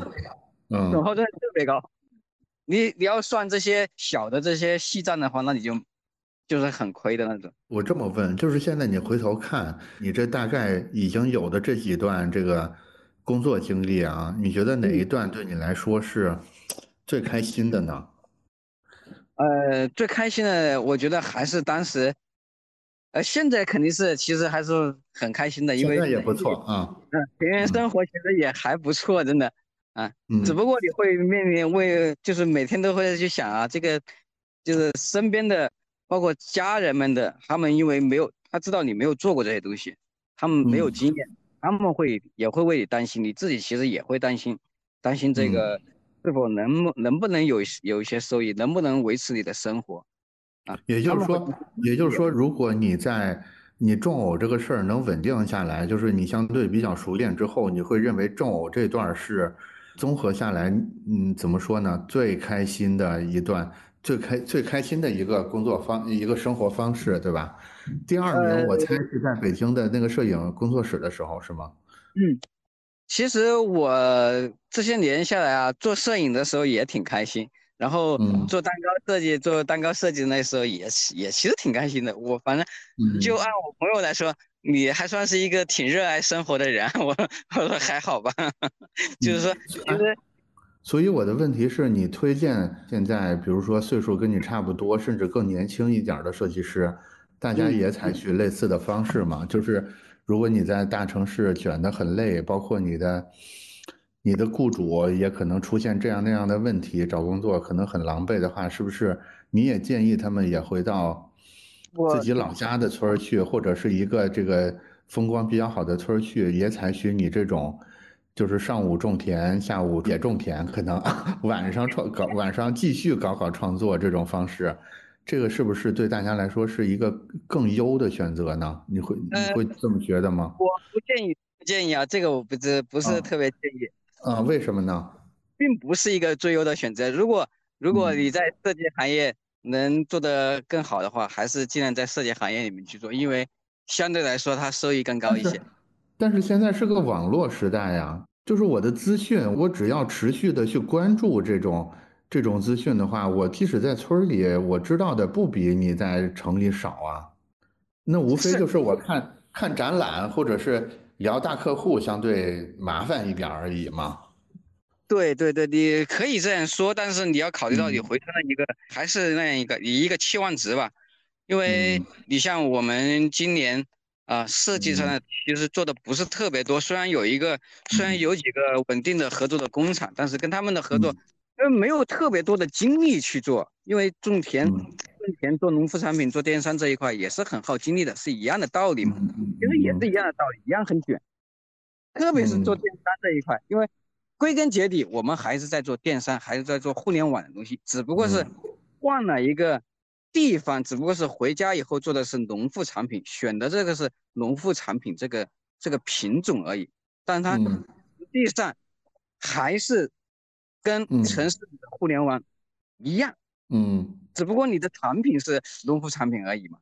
嗯，损耗真的特别高。你你要算这些小的这些细账的话，那你就就是很亏的那种。我这么问，就是现在你回头看你这大概已经有的这几段这个工作经历啊，你觉得哪一段对你来说是最开心的呢？呃，最开心的，我觉得还是当时。呃，现在肯定是，其实还是很开心的，因为现在也不错啊。嗯，田园生活其实也还不错，真的啊。嗯。只不过你会面临为，就是每天都会去想啊，这个就是身边的，包括家人们的，他们因为没有他知道你没有做过这些东西，他们没有经验，他们会也会为你担心，你自己其实也会担心，担心这个是否能能不能有有一些收益，能不能维持你的生活啊。也就是说，也就是说，如果你在你种藕这个事儿能稳定下来，就是你相对比较熟练之后，你会认为种藕这段是综合下来，嗯，怎么说呢？最开心的一段，最开最开心的一个工作方，一个生活方式，对吧？第二名，我猜是在北京的那个摄影工作室的时候，是吗？嗯，其实我这些年下来啊，做摄影的时候也挺开心。然后做蛋糕设计，做蛋糕设计那时候也也其实挺开心的。我反正就按我朋友来说，你还算是一个挺热爱生活的人。我 我说还好吧，就是说其实。所以我的问题是你推荐现在，比如说岁数跟你差不多，甚至更年轻一点的设计师，大家也采取类似的方式吗？就是如果你在大城市卷得很累，包括你的。你的雇主也可能出现这样那样的问题，找工作可能很狼狈的话，是不是你也建议他们也回到自己老家的村儿去，或者是一个这个风光比较好的村儿去，也采取你这种，就是上午种田，下午也种田，可能 晚上创搞，晚上继续搞搞创作这种方式，这个是不是对大家来说是一个更优的选择呢？你会你会这么觉得吗？我不建议，不建议啊，这个我不是不是特别建议。啊，为什么呢？并不是一个最优的选择。如果如果你在设计行业能做得更好的话，还是尽量在设计行业里面去做，因为相对来说它收益更高一些。但是现在是个网络时代呀，就是我的资讯，我只要持续的去关注这种这种资讯的话，我即使在村里，我知道的不比你在城里少啊。那无非就是我看看展览，或者是。聊大客户相对麻烦一点而已嘛。对对对，你可以这样说，但是你要考虑到你回村的一个还是那样一个你一个期望值吧。因为你像我们今年啊，设计上其实做的不是特别多，虽然有一个虽然有几个稳定的合作的工厂，但是跟他们的合作因为没有特别多的精力去做，因为种田。种田做农副产品做电商这一块也是很耗精力的，是一样的道理嘛？其实也是一样的道理，一样很卷。特别是做电商这一块，因为归根结底我们还是在做电商，还是在做互联网的东西，只不过是换了一个地方，只不过是回家以后做的是农副产品，选的这个是农副产品这个这个品种而已，但它实际上还是跟城市里的互联网一样。嗯。只不过你的产品是农副产品而已嘛，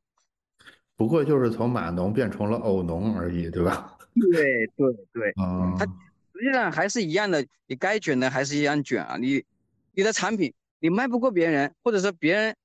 不过就是从码农变成了偶农而已，对吧？对 对对，嗯，它实际上还是一样的，你该卷的还是一样卷啊。你你的产品你卖不过别人，或者说别人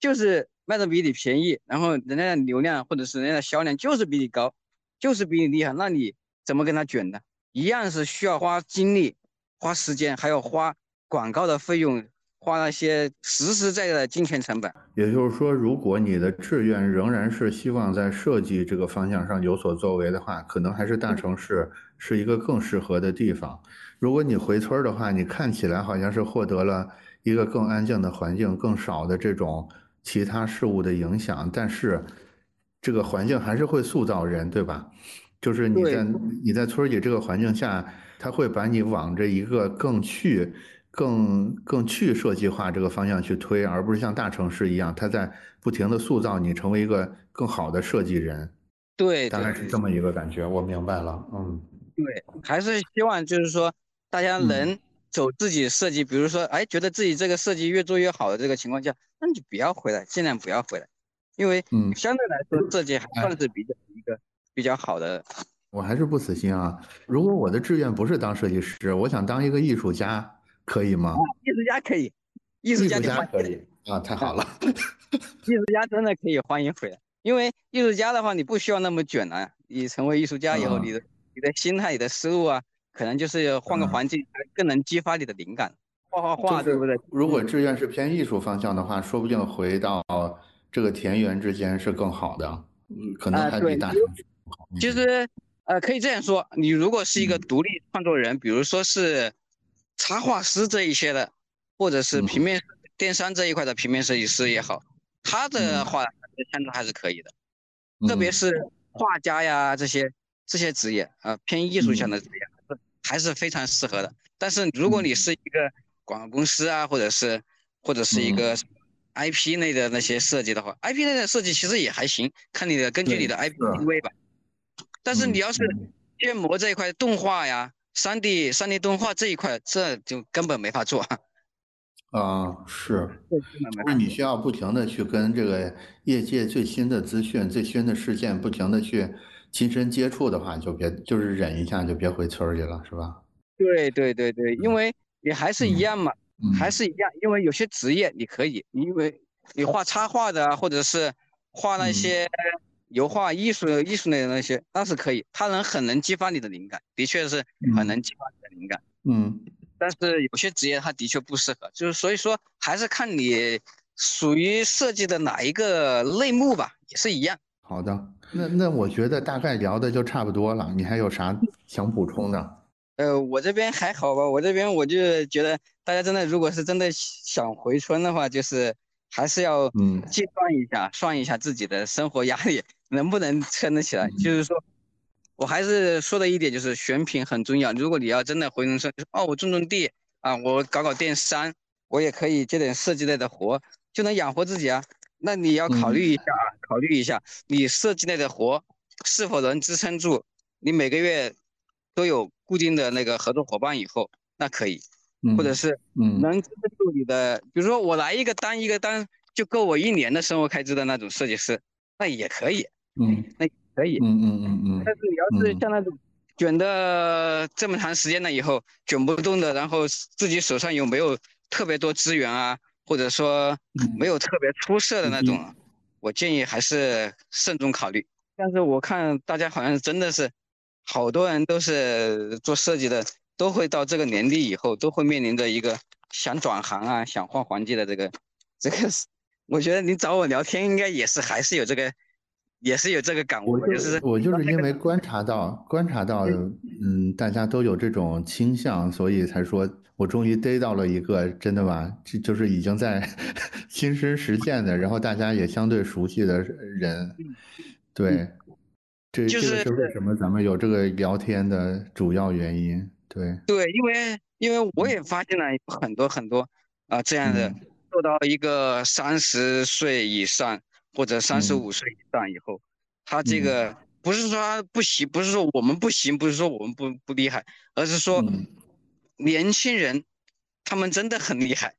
就是卖的比你便宜，然后人家的流量或者是人家的销量就是比你高，就是比你厉害，那你怎么跟他卷呢？一样是需要花精力、花时间，还要花广告的费用。花那些实实在在的金钱成本，也就是说，如果你的志愿仍然是希望在设计这个方向上有所作为的话，可能还是大城市是一个更适合的地方。如果你回村的话，你看起来好像是获得了一个更安静的环境，更少的这种其他事物的影响，但是这个环境还是会塑造人，对吧？就是你在你在村里这个环境下，他会把你往着一个更去。更更去设计化这个方向去推，而不是像大城市一样，他在不停的塑造你成为一个更好的设计人。对，大概是这么一个感觉，我明白了。嗯，对，还是希望就是说大家能走自己设计，比如说，哎，觉得自己这个设计越做越好的这个情况下，那你就不要回来，尽量不要回来，因为相对来说设计还算是比较一个比较好的。我还是不死心啊！如果我的志愿不是当设计师，我想当一个艺术家。可以吗？艺术家可以，艺术家可以啊，太好了！艺术家真的可以欢迎回来，因为艺术家的话，你不需要那么卷了。你成为艺术家以后，你的你的心态、你的思路啊，可能就是换个环境，更能激发你的灵感。画画画，对不对？如果志愿是偏艺术方向的话，说不定回到这个田园之间是更好的，嗯，可能还比大城市好。其实，呃，可以这样说，你如果是一个独立创作人，比如说是。插画师这一些的，或者是平面电商这一块的平面设计师也好，他的话相对还是可以的，特别是画家呀这些这些职业啊偏艺术向的职业还是非常适合的。但是如果你是一个广告公司啊，或者是或者是一个 IP 类的那些设计的话，IP 类的设计其实也还行，看你的根据你的 IP 定位吧。但是你要是建模这一块动画呀。三 D 三 D 动画这一块，这就根本没法做。啊，是，就是你需要不停的去跟这个业界最新的资讯、最新的事件不停的去亲身接触的话，就别就是忍一下，就别回村里了，是吧？对对对对，因为你还是一样嘛，还是一样，因为有些职业你可以，因为你画插画的，或者是画那些。油画艺术、艺术类的那些，那是可以，它能很能激发你的灵感，的确是很能激发你的灵感。嗯，但是有些职业它的确不适合，就是所以说还是看你属于设计的哪一个类目吧，也是一样。好的，那那我觉得大概聊的就差不多了，你还有啥想补充的？呃，我这边还好吧，我这边我就觉得大家真的如果是真的想回村的话，就是还是要嗯计算一下，算一下自己的生活压力。能不能撑得起来？就是说，我还是说的一点，就是选品很重要。如果你要真的回农村，哦，我种种地啊，我搞搞电商，我也可以接点设计类的活，就能养活自己啊。那你要考虑一下啊，考虑一下你设计类的活是否能支撑住你每个月都有固定的那个合作伙伴以后，那可以，或者是能支撑住你的，比如说我来一个单一个单就够我一年的生活开支的那种设计师，那也可以。嗯，那可以。嗯嗯嗯嗯。但是你要是像那种卷的这么长时间了以后卷不动的，然后自己手上有没有特别多资源啊，或者说没有特别出色的那种，我建议还是慎重考虑。但是我看大家好像真的是，好多人都是做设计的，都会到这个年龄以后，都会面临着一个想转行啊，想换环境的这个，这个是，我觉得你找我聊天应该也是还是有这个。也是有这个感悟，就是我就是因为观察到观察到，嗯，大家都有这种倾向，所以才说我终于逮到了一个真的吧，就就是已经在 亲身实践的，然后大家也相对熟悉的人，对，这这个是为什么咱们有这个聊天的主要原因，对。对，因为因为我也发现了很多很多啊这样的做到一个三十岁以上。或者三十五岁以上以后，他这个不是说他不行，不是说我们不行，不是说我们不不厉害，而是说年轻人他们真的很厉害。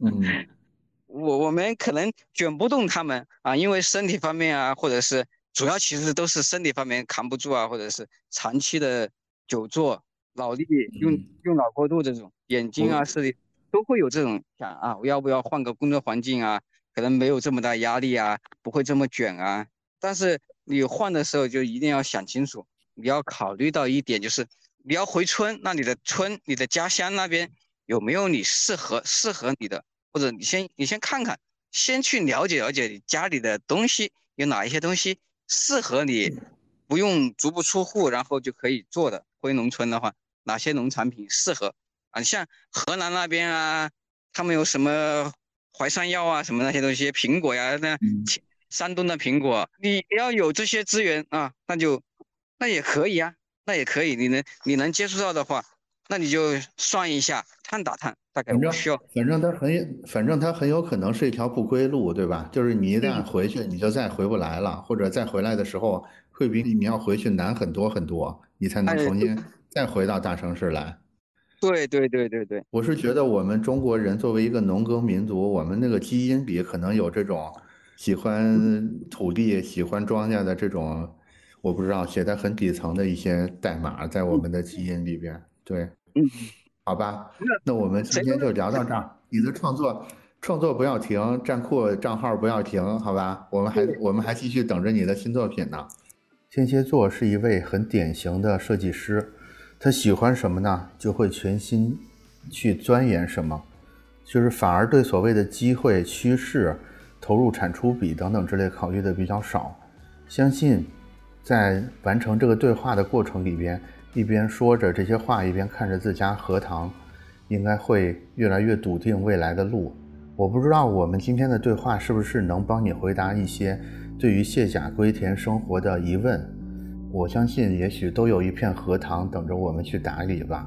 嗯。我我们可能卷不动他们啊，因为身体方面啊，或者是主要其实都是身体方面扛不住啊，或者是长期的久坐、脑力用用脑过度这种，眼睛啊视力都会有这种想啊，我要不要换个工作环境啊？可能没有这么大压力啊，不会这么卷啊。但是你换的时候就一定要想清楚，你要考虑到一点，就是你要回村，那你的村、你的家乡那边有没有你适合适合你的，或者你先你先看看，先去了解了解你家里的东西有哪一些东西适合你，不用足不出户然后就可以做的。回农村的话，哪些农产品适合啊？像河南那边啊，他们有什么？淮山药啊，什么那些东西，苹果呀，那山东的苹果，你要有这些资源啊，那就那也可以啊，那也可以，你能你能接触到的话，那你就算一下碳打碳，大概需要。反正它很，反正它很有可能是一条不归路，对吧？就是你一旦回去，你就再回不来了，或者再回来的时候，会比你要回去难很多很多，你才能哎重新再回到大城市来。对对对对对，我是觉得我们中国人作为一个农耕民族，我们那个基因里可能有这种喜欢土地、喜欢庄稼的这种，我不知道写在很底层的一些代码在我们的基因里边。对，嗯，好吧，那我们今天就聊到这儿。你的创作创作不要停，站酷账号不要停，好吧？我们还我们还继续等着你的新作品呢。天蝎座是一位很典型的设计师。他喜欢什么呢？就会全心去钻研什么，就是反而对所谓的机会、趋势、投入产出比等等之类考虑的比较少。相信在完成这个对话的过程里边，一边说着这些话，一边看着自家荷塘，应该会越来越笃定未来的路。我不知道我们今天的对话是不是能帮你回答一些对于卸甲归田生活的疑问。我相信，也许都有一片荷塘等着我们去打理吧。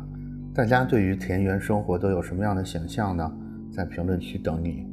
大家对于田园生活都有什么样的想象呢？在评论区等你。